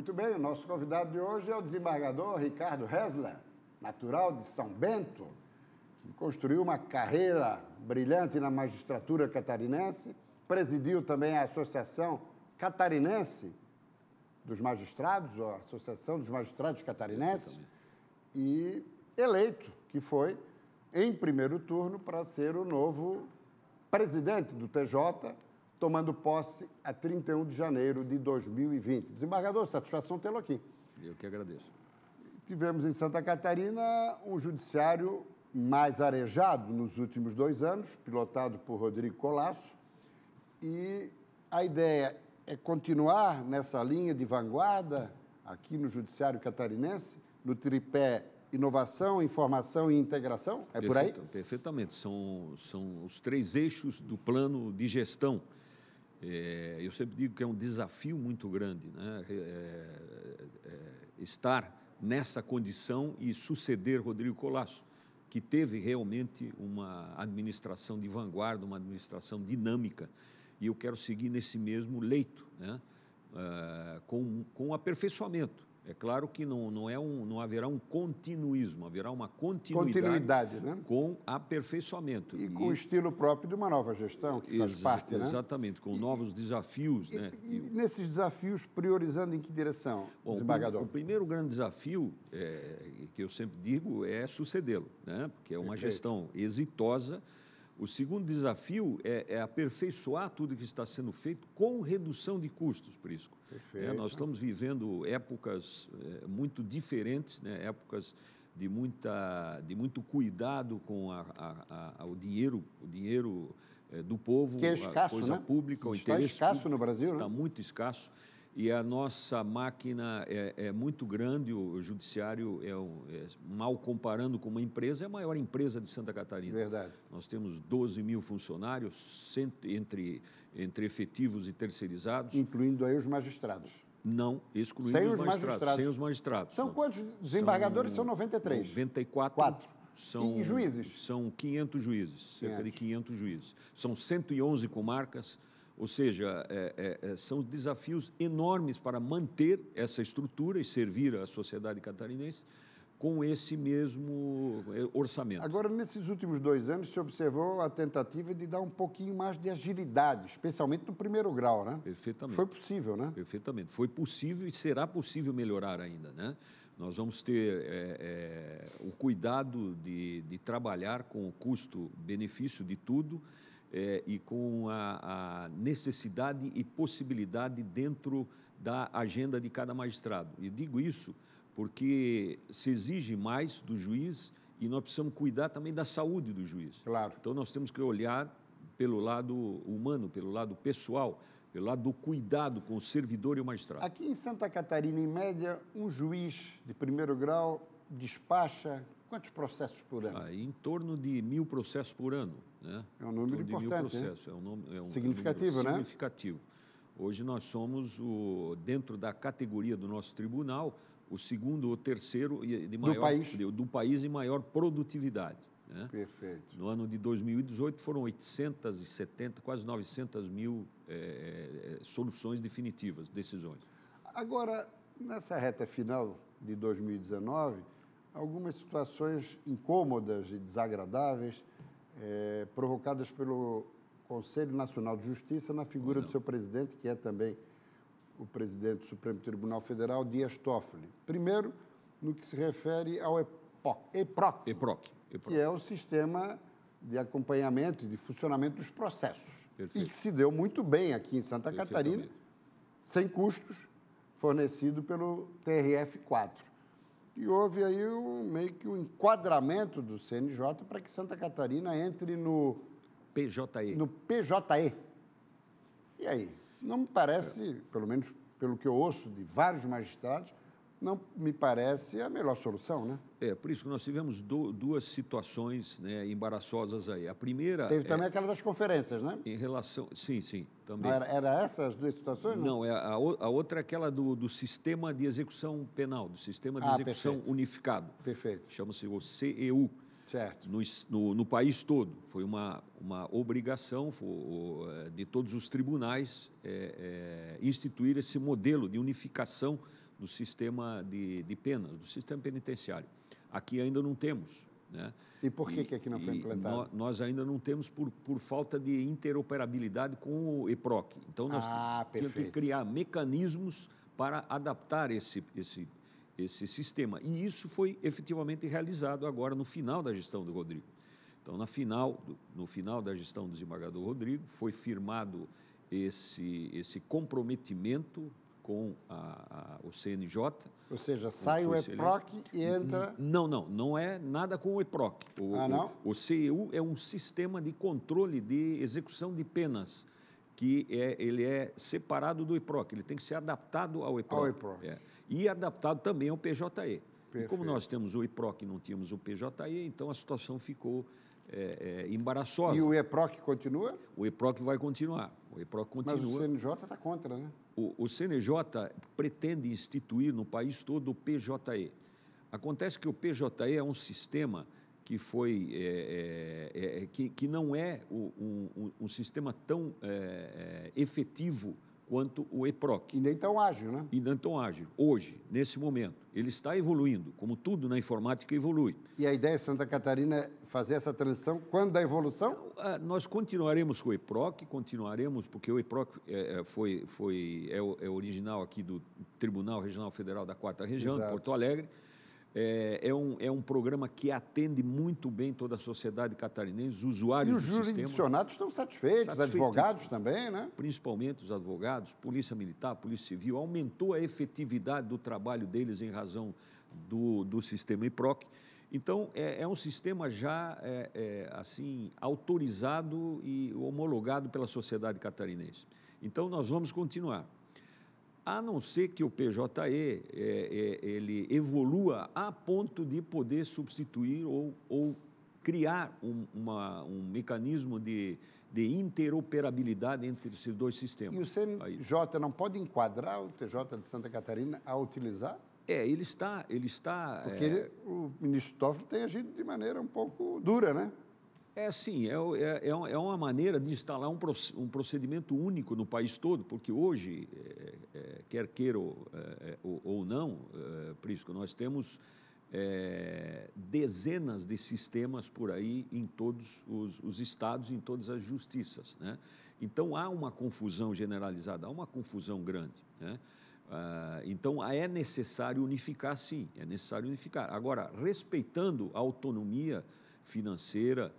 Muito bem, o nosso convidado de hoje é o desembargador Ricardo Hessler, natural de São Bento, que construiu uma carreira brilhante na magistratura catarinense, presidiu também a Associação Catarinense dos Magistrados, ou a Associação dos Magistrados Catarinenses, e eleito, que foi em primeiro turno para ser o novo presidente do TJ, tomando posse a 31 de janeiro de 2020. Desembargador, satisfação tê-lo aqui. Eu que agradeço. Tivemos em Santa Catarina um judiciário mais arejado nos últimos dois anos, pilotado por Rodrigo Colasso, e a ideia é continuar nessa linha de vanguarda aqui no judiciário catarinense, no tripé inovação, informação e integração? É por aí? Perfeitamente. São, são os três eixos do plano de gestão. É, eu sempre digo que é um desafio muito grande né? É, é, estar nessa condição e suceder Rodrigo Colasso, que teve realmente uma administração de vanguarda, uma administração dinâmica, e eu quero seguir nesse mesmo leito, né? Uh, com, com aperfeiçoamento. É claro que não, não, é um, não haverá um continuismo, haverá uma continuidade, continuidade né? com aperfeiçoamento. E, e com o estilo próprio de uma nova gestão, que faz parte, né? Exatamente, com e, novos desafios. E, né? e, nesses desafios, priorizando em que direção, Bom, desembargador? O, o primeiro grande desafio, é, que eu sempre digo, é sucedê-lo, né? porque é uma Perfeito. gestão exitosa, o segundo desafio é, é, aperfeiçoar tudo que está sendo feito com redução de custos, Prisco. É, nós estamos vivendo épocas é, muito diferentes, né? épocas de, muita, de muito cuidado com a, a, a, o dinheiro, o dinheiro é, do povo, que é escasso, a coisa né? pública, o está interesse escasso no Brasil, está né? muito escasso e a nossa máquina é, é muito grande, o judiciário é, é, mal comparando com uma empresa, é a maior empresa de Santa Catarina. Verdade. Nós temos 12 mil funcionários, cento, entre, entre efetivos e terceirizados. Incluindo aí os magistrados. Não, excluindo sem os, os magistrados, magistrados. Sem os magistrados. São não. quantos desembargadores? São, são 93. 94. Quatro. São, e juízes? São 500 juízes, cerca 500. de 500 juízes. São 111 comarcas, ou seja, é, é, é, são desafios enormes para manter essa estrutura e servir a sociedade catarinense com esse mesmo é, orçamento. Agora, nesses últimos dois anos, se observou a tentativa de dar um pouquinho mais de agilidade, especialmente no primeiro grau, né? Perfeitamente. Foi possível, né? Perfeitamente. Foi possível e será possível melhorar ainda, né? Nós vamos ter é, é, o cuidado de, de trabalhar com o custo-benefício de tudo é, e com a, a, necessidade e possibilidade dentro da agenda de cada magistrado. E digo isso porque se exige mais do juiz e nós precisamos cuidar também da saúde do juiz. Claro. Então nós temos que olhar pelo lado humano, pelo lado pessoal, pelo lado do cuidado com o servidor e o magistrado. Aqui em Santa Catarina, em média, um juiz de primeiro grau despacha quantos processos por ano? Ah, em torno de mil processos por ano. Né? É um número importante. É um, número, é um significativo, é um né? Significativo. Hoje nós somos, o, dentro da categoria do nosso tribunal, o segundo ou terceiro de maior, do, país. do país em maior produtividade. Né? Perfeito. No ano de 2018 foram 870, quase 900 mil é, soluções definitivas, decisões. Agora, nessa reta final de 2019, algumas situações incômodas e desagradáveis é, provocadas pelo Conselho Nacional de Justiça na figura do seu presidente, que é também o presidente do Supremo Tribunal Federal, Dias Toffoli. Primeiro, no que se refere ao EPOC, EPROC, EPROC, EPROC. que é o sistema de acompanhamento e de funcionamento dos processos. Perfeito. E que se deu muito bem aqui em Santa Catarina, sem custos, fornecido pelo TRF-4. E houve aí um, meio que um enquadramento do CNJ para que Santa Catarina entre no PJE. No PJE. E aí? Não me parece, pelo menos pelo que eu ouço de vários magistrados, não me parece a melhor solução, né? É, por isso que nós tivemos do, duas situações né, embaraçosas aí. A primeira... Teve também é, aquela das conferências, né? Em relação... Sim, sim, também. Era, era essas as duas situações? Não, não é, a, a, outra é aquela do, do sistema de execução penal, do sistema de ah, execução perfeito. unificado. Perfeito. Chama-se o CEU. Certo. No, no, no, país todo. Foi uma, uma obrigação foi, de todos os tribunais é, é, instituir esse modelo de unificação do sistema de, de penas, do sistema penitenciário. Aqui ainda não temos. Né? E por que, e, que aqui não foi implantado? Nós ainda não temos por, por falta de interoperabilidade com o EPROC. Então, nós ah, tínhamos que criar mecanismos para adaptar esse, esse, esse sistema. E isso foi efetivamente realizado agora no final da gestão do Rodrigo. Então, na final, no final da gestão do desembargador Rodrigo, foi firmado esse, esse comprometimento com a, a, o CNJ. Ou seja, sai o EPROC e entra. Não, não, não é nada com o EPROC. O, ah, não? O, o CEU é um sistema de controle de execução de penas, que é, ele é separado do EPROC, ele tem que ser adaptado ao EPROC. Ao EPROC. É. E adaptado também ao PJE. Perfeito. E como nós temos o EPROC e não tínhamos o PJE, então a situação ficou é, é, embaraçosa. E o EPROC continua? O EPROC vai continuar. O EPROC continua. Mas o CNJ está contra, né? O, o CNJ pretende instituir no país todo o PJE. Acontece que o PJE é um sistema que foi é, é, é, que, que não é um, um, um sistema tão é, é, efetivo quanto o EPROC. E nem tão ágil, né? E nem tão ágil. Hoje, nesse momento, ele está evoluindo, como tudo na informática evolui. E a ideia de Santa Catarina é fazer essa transição quando da evolução? Ah, nós continuaremos com o EPROC, continuaremos, porque o EPROC é, é foi, foi, é, é original aqui do Tribunal Regional Federal da Quarta Região, Exato. Porto Alegre. É, é, um, é um programa que atende muito bem toda a sociedade catarinense, os usuários do sistema. E os jurisdicionados estão satisfeitos, satisfeitos, advogados também, né? Principalmente os advogados, Polícia Militar, Polícia Civil, aumentou a efetividade do trabalho deles em razão do, do sistema IPROC. Então, é, é um sistema já, é, é, assim, autorizado e homologado pela sociedade catarinense. Então, nós vamos continuar a não ser que o PJE é, é, ele evolua a ponto de poder substituir ou, ou criar um, uma, um mecanismo de, de interoperabilidade entre esses dois sistemas. E o CNJ não pode enquadrar o TJ de Santa Catarina a utilizar? É, ele está... Ele está Porque é... ele, o ministro Toffoli tem agido de maneira um pouco dura, né? É sim, é, é, é, é uma maneira de instalar um, procedimento único no país todo, porque hoje, é, é, quer queira ou, é, ou, ou não, Prisco, nós temos dezenas de sistemas por aí em todos os, os, estados, em todas as justiças. Né? Então há uma confusão generalizada, há uma confusão grande. Né? Ah, então é necessário unificar, sim, é necessário unificar. Agora, respeitando a autonomia financeira,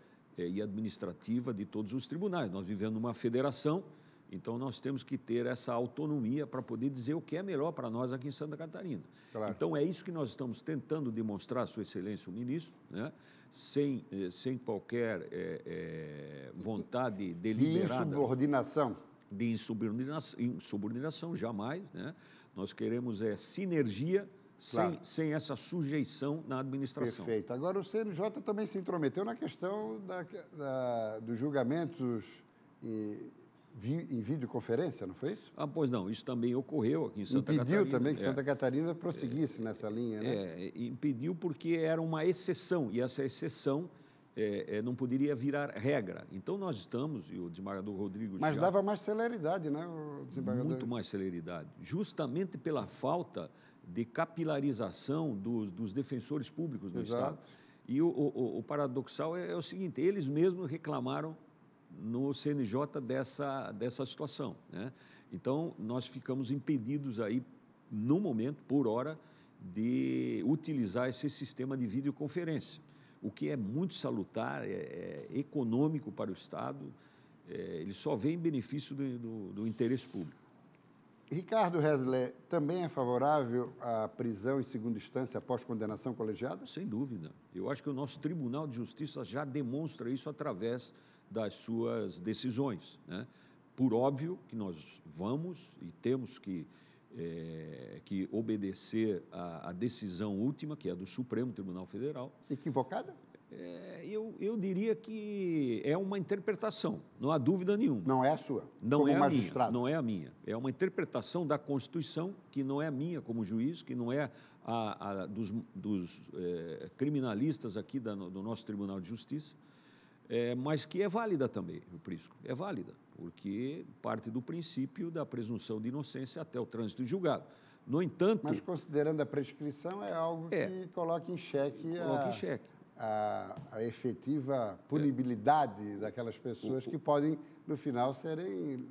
e administrativa de todos os tribunais. Nós vivemos numa federação, então nós temos que ter essa autonomia para poder dizer o que é melhor para nós aqui em Santa Catarina. Claro. Então é isso que nós estamos tentando demonstrar, Sua Excelência o Ministro, né? sem, eh, sem qualquer é, é, vontade deliberada. De insubordinação. De insubordinação, insubordinação jamais. Né? Nós queremos é, sinergia Claro. Sem, sem essa sujeição na administração. Perfeito. Agora, o CNJ também se intrometeu na questão da, da, dos julgamentos em, em videoconferência, não foi isso? Ah, pois não, isso também ocorreu aqui em Santa impediu Catarina. Impediu também que é, Santa Catarina prosseguisse é, nessa linha, né? É, impediu porque era uma exceção, e essa exceção é, é, não poderia virar regra. Então nós estamos, e o desembargador Rodrigo Mas já, dava mais celeridade, né, o desembargador? Muito mais celeridade, justamente pela falta de capilarização dos, dos defensores públicos do Exato. Estado. E o, o, o paradoxal é, é, o seguinte: eles mesmos reclamaram no CNJ dessa, dessa situação. Né? Então, nós ficamos impedidos aí, no momento, por hora, de utilizar esse sistema de videoconferência, o que é muito salutar, é, é econômico para o Estado, é, ele só vem em benefício do, do, do interesse público. Ricardo Resler também é favorável à prisão em segunda instância após condenação colegiada? Sem dúvida. Eu acho que o nosso Tribunal de Justiça já demonstra isso através das suas decisões. Né? Por óbvio que nós vamos e temos que, é, que obedecer à decisão última, que é do Supremo Tribunal Federal. Equivocada? É, eu, eu diria que é uma interpretação, não há dúvida nenhuma. Não é a sua? Não como é a magistrado. minha. Não é a minha. É uma interpretação da Constituição que não é a minha como juiz, que não é a, a dos, dos é, criminalistas aqui da, do nosso Tribunal de Justiça, é, mas que é válida também, o Prisco. É válida, porque parte do princípio da presunção de inocência até o trânsito julgado. No entanto. Mas considerando a prescrição, é algo é, que coloca em xeque, coloca a, em xeque. A, a, efetiva punibilidade é. daquelas pessoas o, que podem, no final, serem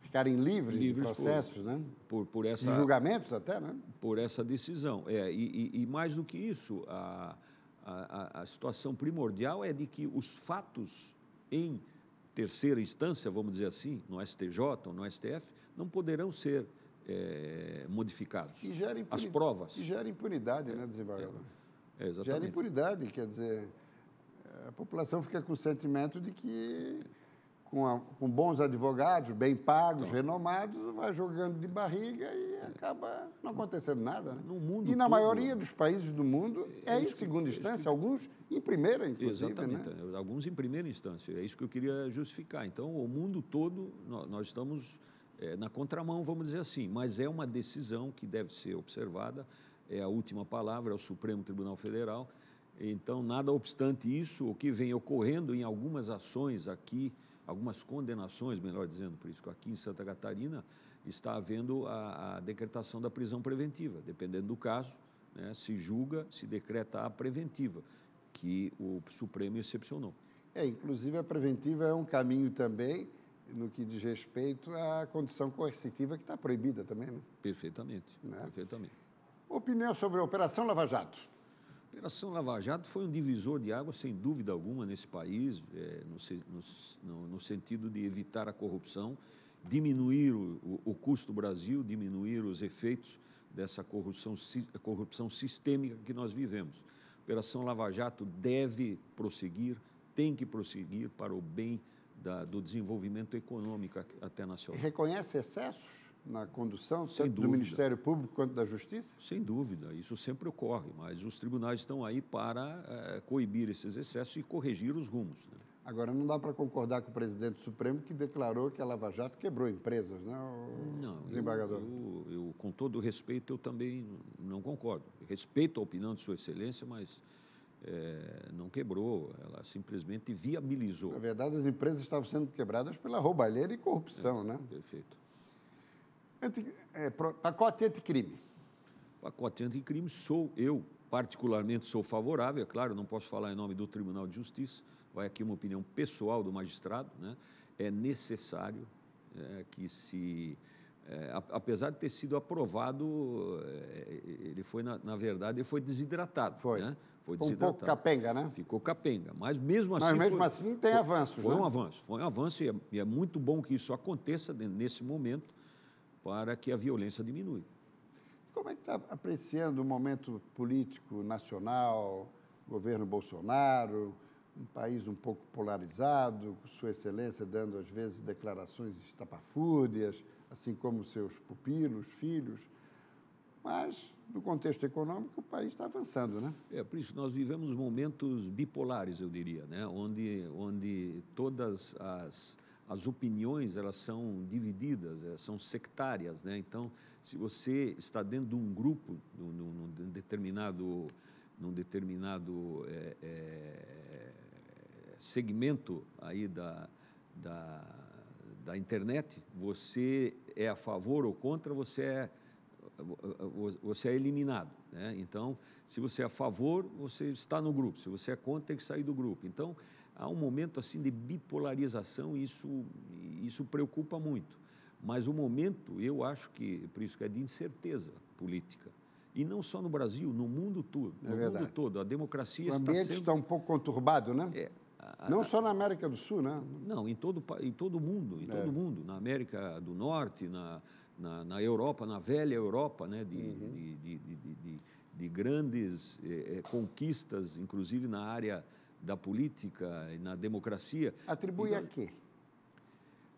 ficarem livres, livres de processos, por, né? Por, por essa, de julgamentos até, né? Por essa decisão. É, e, e, e mais do que isso, a, a, a situação primordial é de que os fatos em terceira instância, vamos dizer assim, no STJ ou no STF, não poderão ser é, modificados. E gera As provas. E gera impunidade, é, né, desembargador? É, exatamente. Gera impunidade, quer dizer, a população fica com o sentimento de que com, a, com bons advogados, bem pagos, então, renomados, vai jogando de barriga e acaba não acontecendo nada. Né? No mundo e na todo, maioria dos países do mundo é, é em segunda que, instância, é alguns em primeira, inclusive. Exatamente, né? alguns em primeira instância. É isso que eu queria justificar. Então, o mundo todo, nós estamos é, na contramão, vamos dizer assim, mas é uma decisão que deve ser observada, é a última palavra, é o Supremo Tribunal Federal. Então, nada obstante isso, o que vem ocorrendo em algumas ações aqui, algumas condenações, melhor dizendo, por isso que aqui em Santa Catarina está havendo a, a decretação da prisão preventiva. Dependendo do caso, né, se julga, se decreta a preventiva, que o Supremo excepcionou. É, inclusive a preventiva é um caminho também no que diz respeito à condição coercitiva que está proibida também, né? Perfeitamente, né? perfeitamente. Opinião sobre a Operação Lava Jato. Operação Lava Jato foi um divisor de água, sem dúvida alguma, nesse país, é, no, no, no, sentido de evitar a corrupção, diminuir o, o, o, custo do Brasil, diminuir os efeitos dessa corrupção, corrupção sistêmica que nós vivemos. A Operação Lava Jato deve prosseguir, tem que prosseguir para o bem da, do desenvolvimento econômico até nacional. Reconhece excessos? Na condução, Sem tanto dúvida. do Ministério Público quanto da Justiça? Sem dúvida, isso sempre ocorre, mas os tribunais estão aí para é, coibir esses excessos e corrigir os rumos. Né? Agora, não dá para concordar com o presidente do Supremo que declarou que a Lava Jato quebrou empresas, né, não, desembargador? Eu, eu, eu, com todo o respeito, eu também não concordo. Respeito a opinião de Sua Excelência, mas é, não quebrou, ela simplesmente viabilizou. Na verdade, as empresas estavam sendo quebradas pela roubalheira e corrupção, é, né? Perfeito. Anti, é, pacote anticrime. Pacote anticrime, sou eu, particularmente sou favorável, é claro, não posso falar em nome do Tribunal de Justiça, vai aqui uma opinião pessoal do magistrado, né? é necessário é, que se. É, apesar de ter sido aprovado, é, ele foi, na, na, verdade, ele foi desidratado. Foi. Né? Foi desidratado. Um pouco capenga, né? Ficou capenga. Mas mesmo assim. Mas mesmo foi, assim tem foi, avanços. Foi né? um avanço, foi um avanço e é, e é muito bom que isso aconteça nesse momento para que a violência diminua. Como é que está apreciando o momento político nacional, governo Bolsonaro, um país um pouco polarizado, Sua Excelência dando às vezes declarações estapafúrdias, assim como seus pupilos, filhos, mas no contexto econômico o país está avançando, né? É por isso nós vivemos momentos bipolares, eu diria, né? Onde onde todas as as opiniões elas são divididas, eh, são sectárias, né? Então, se você está dentro de um grupo, num, num determinado, num determinado é, é, segmento aí da, da, da internet, você é a favor ou contra, você é você é eliminado. Né? Então, se você é a favor, você está no grupo. Se você é contra, tem que sair do grupo. Então, há um momento assim de bipolarização e isso, isso preocupa muito. Mas o momento, eu acho que, por isso que é de incerteza política. E não só no Brasil, no mundo todo. É no verdade. mundo todo. A democracia está sendo... O ambiente está um pouco conturbado, né? É, a, não só na América do Sul, né? Não, em todo em todo mundo, em é. todo mundo, na América do Norte, na, na, na Europa, na velha Europa, né, de, uhum. de, de, de, de, grandes eh, conquistas, inclusive na área da política e na democracia. Atribui então, a quê?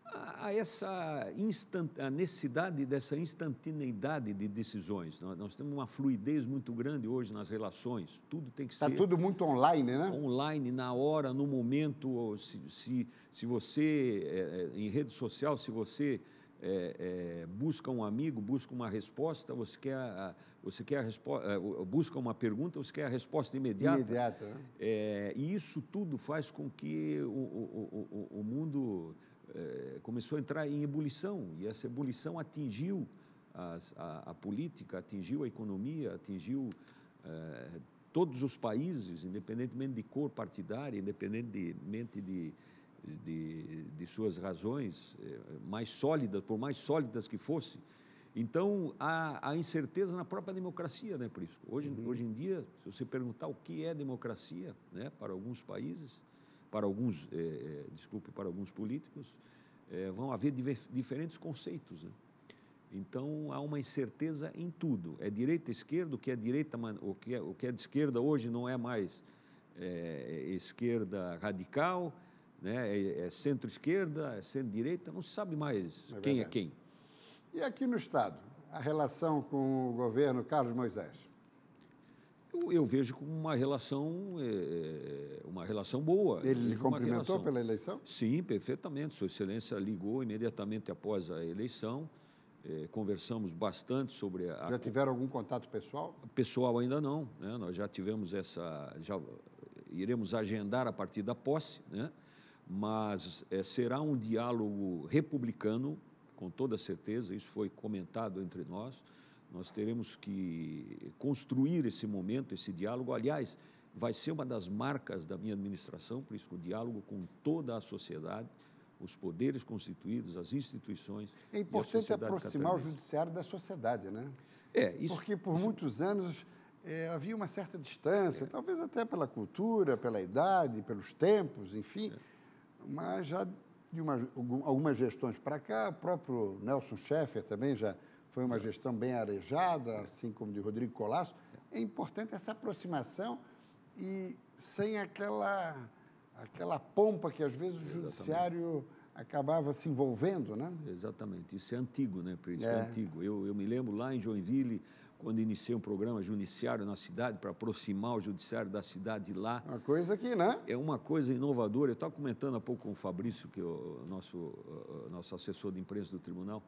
A, essa instant, a necessidade dessa instantaneidade de decisões. Nós, nós, temos uma fluidez muito grande hoje nas relações. Tudo tem que tá ser. Está tudo muito online, né? Online, na hora, no momento. Se, se, se você, é, em rede social, se você é, é, busca um amigo, busca uma resposta, você quer a, você quer a resposta, é, busca uma pergunta, você quer a resposta imediata. Imediata. Né? É, e isso tudo faz com que o, o, o, o mundo é, começou a entrar em ebulição e essa ebulição atingiu as, a, a, política, atingiu a economia, atingiu eh, todos os países, independentemente de cor partidária, independentemente de, de, de suas razões eh, mais sólidas, por mais sólidas que fossem. Então, há, há, incerteza na própria democracia, né, Prisco? Hoje, uhum. hoje em dia, se você perguntar o que é democracia, né, para alguns países, para alguns, é, desculpe, para alguns políticos, é, vão haver diferentes conceitos. Né? Então, há uma incerteza em tudo. É direita, esquerda, o que é direita, o que é, o que é de esquerda hoje não é mais é, esquerda radical, né? é, é centro-esquerda, é centro-direita, não se sabe mais é quem é quem. E aqui no Estado, a relação com o governo Carlos Moisés? Eu, eu vejo como uma relação, é, uma relação boa. Ele lhe cumprimentou pela eleição? Sim, perfeitamente. Sua Excelência ligou imediatamente após a eleição. É, conversamos bastante sobre a. Já tiveram algum contato pessoal? Pessoal ainda não. Né? Nós já tivemos essa. Já iremos agendar a partir da posse, né? Mas é, será um diálogo republicano com toda certeza, isso foi comentado entre nós. Nós teremos que construir esse momento, esse diálogo. Aliás, vai ser uma das marcas da minha administração, por isso, o diálogo com toda a sociedade, os poderes constituídos, as instituições. É importante aproximar o judiciário da sociedade, né? É, isso. Porque por isso, muitos anos é, havia uma certa distância, é. talvez até pela cultura, pela idade, pelos tempos, enfim, é. Mas já de uma, algumas gestões para cá, o próprio Nelson Schaeffer também já foi uma gestão bem arejada, assim como de Rodrigo Colasso. É importante essa aproximação e sem aquela, aquela pompa que às vezes o judiciário acabava se envolvendo, né? Exatamente. Isso é antigo, né, Isso é. é antigo. Eu, eu me lembro lá em Joinville, quando iniciei um programa judiciário na cidade, para aproximar o judiciário da cidade lá. Uma coisa que, né? É uma coisa inovadora. Eu estava comentando há pouco com o Fabrício, que é o nosso, nosso assessor de imprensa do tribunal.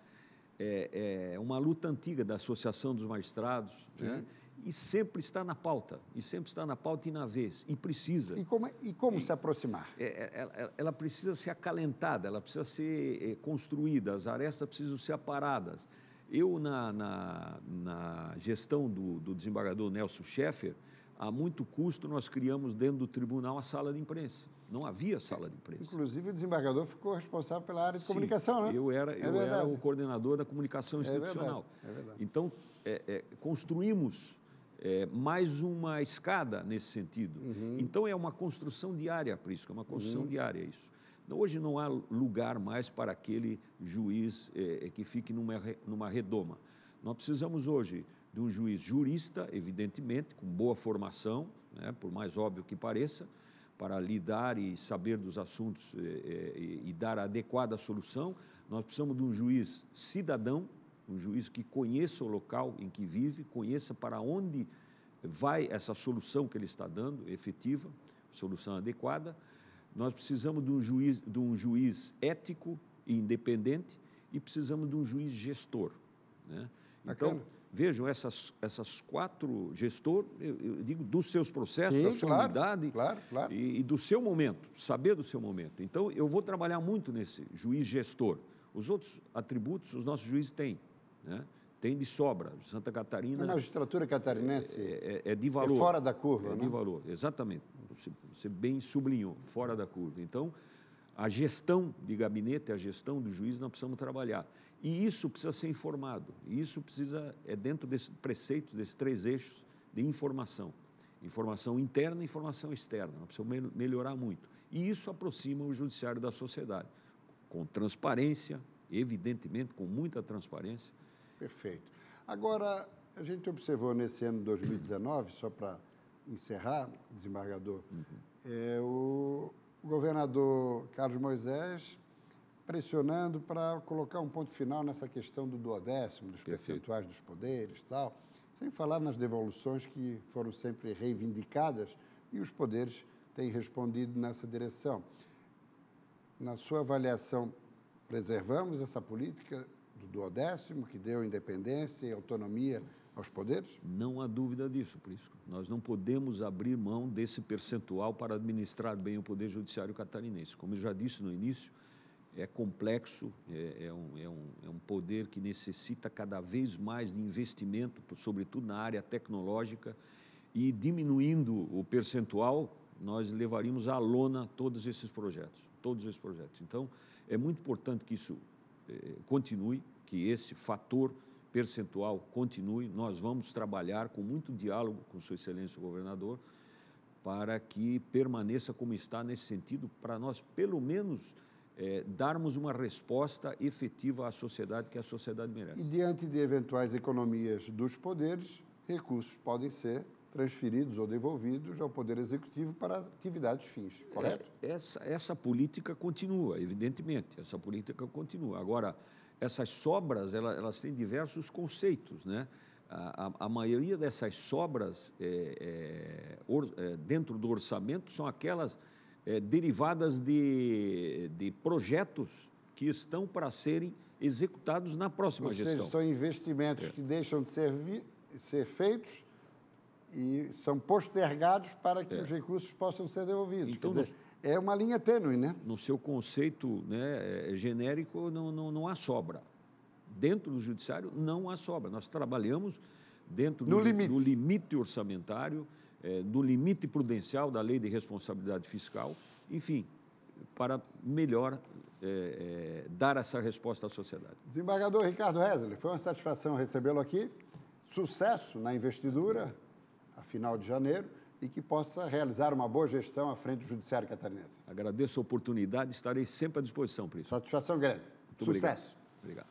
É, é uma luta antiga da Associação dos Magistrados, né? e sempre está na pauta, e sempre está na pauta e na vez, e precisa. E como, e como e, se aproximar? É, é ela, ela, precisa ser acalentada, ela precisa ser é, construída, as arestas precisam ser aparadas. Eu, na, na, na gestão do, do, desembargador Nelson Schaeffer, a muito custo nós criamos dentro do tribunal a sala de imprensa. Não havia sala de imprensa. Inclusive, o desembargador ficou responsável pela área de Sim, comunicação, né? Eu era, é eu era o coordenador da comunicação institucional. É verdade, é verdade. Então, é, é, construímos é, mais uma escada nesse sentido. Uhum. Então, é uma construção diária, por isso, é uma construção uhum. diária isso. Hoje não há lugar mais para aquele juiz é, que fique numa, numa redoma. Nós precisamos hoje de um juiz jurista, evidentemente, com boa formação, né, por mais óbvio que pareça, para lidar e saber dos assuntos é, é, e dar a adequada solução. Nós precisamos de um juiz cidadão, um juiz que conheça o local em que vive, conheça para onde vai essa solução que ele está dando, efetiva, solução adequada nós precisamos de um juiz, de um juiz ético e independente e precisamos de um juiz gestor. Né? Então, vejam, essas, essas quatro gestor, eu, eu, digo, dos seus processos, Sim, da sua claro, unidade claro, claro. E, e, do seu momento, saber do seu momento. Então, eu vou trabalhar muito nesse juiz gestor. Os outros atributos os nossos juízes têm. Né? Tem de sobra. Santa Catarina. A magistratura catarinense é, é, é de valor. É fora da curva, é né? de valor, exatamente você, bem sublinhou, fora da curva. Então, a gestão de gabinete, a gestão do juiz, nós precisamos trabalhar. E isso precisa ser informado. E isso precisa, é dentro desse preceito, desses três eixos de informação. Informação interna e informação externa. Nós precisamos melhorar muito. E isso aproxima o judiciário da sociedade. Com transparência, evidentemente, com muita transparência. Perfeito. Agora, a gente observou nesse ano de 2019, só para encerrar, desembargador, uhum. é o governador Carlos Moisés pressionando para colocar um ponto final nessa questão do duodécimo, dos Perfeito. percentuais dos poderes tal, sem falar nas devoluções que foram sempre reivindicadas e os poderes têm respondido nessa direção. Na sua avaliação, preservamos essa política do duodécimo, que deu independência e autonomia aos poderes? Não há dúvida disso, Prisco. Nós não podemos abrir mão desse percentual para administrar bem o Poder Judiciário catarinense. Como eu já disse no início, é complexo, é, é, um, é, um, é um poder que necessita cada vez mais de investimento, sobretudo na área tecnológica, e diminuindo o percentual, nós levaríamos à lona todos esses projetos, todos esses projetos. Então, é muito importante que isso eh, continue, que esse fator percentual continue. Nós vamos trabalhar com muito diálogo com Sua Excelência o Governador para que permaneça como está nesse sentido, para nós, pelo menos, é, darmos uma resposta efetiva à sociedade que a sociedade merece. E diante de eventuais economias dos poderes, recursos podem ser transferidos ou devolvidos ao Poder Executivo para atividades fins, correto? É, essa, essa política continua, evidentemente, essa política continua. Agora, essas sobras, elas, elas têm diversos conceitos, né? A, a, a maioria dessas sobras é, é, or, é, dentro do orçamento são aquelas é, derivadas de, de projetos que estão para serem executados na próxima Ou gestão. Seja, são investimentos é. que deixam de ser, vi, ser feitos e são postergados para que é. os recursos possam ser devolvidos. Então, dizer, é uma linha tênue, né? No seu conceito né, é, genérico, não, não, não há sobra. Dentro do judiciário, não há sobra. Nós trabalhamos dentro do limite. do limite orçamentário, é, do limite prudencial da lei de responsabilidade fiscal, enfim, para melhor é, é, dar essa resposta à sociedade. Desembargador Ricardo Hesler, foi uma satisfação recebê-lo aqui. Sucesso na investidura, a final de janeiro, e que possa realizar uma boa gestão à frente do Judiciário Catarinense. Agradeço a oportunidade, estarei sempre à disposição, Príncipe. Satisfação grande. Muito Sucesso. Obrigado. obrigado.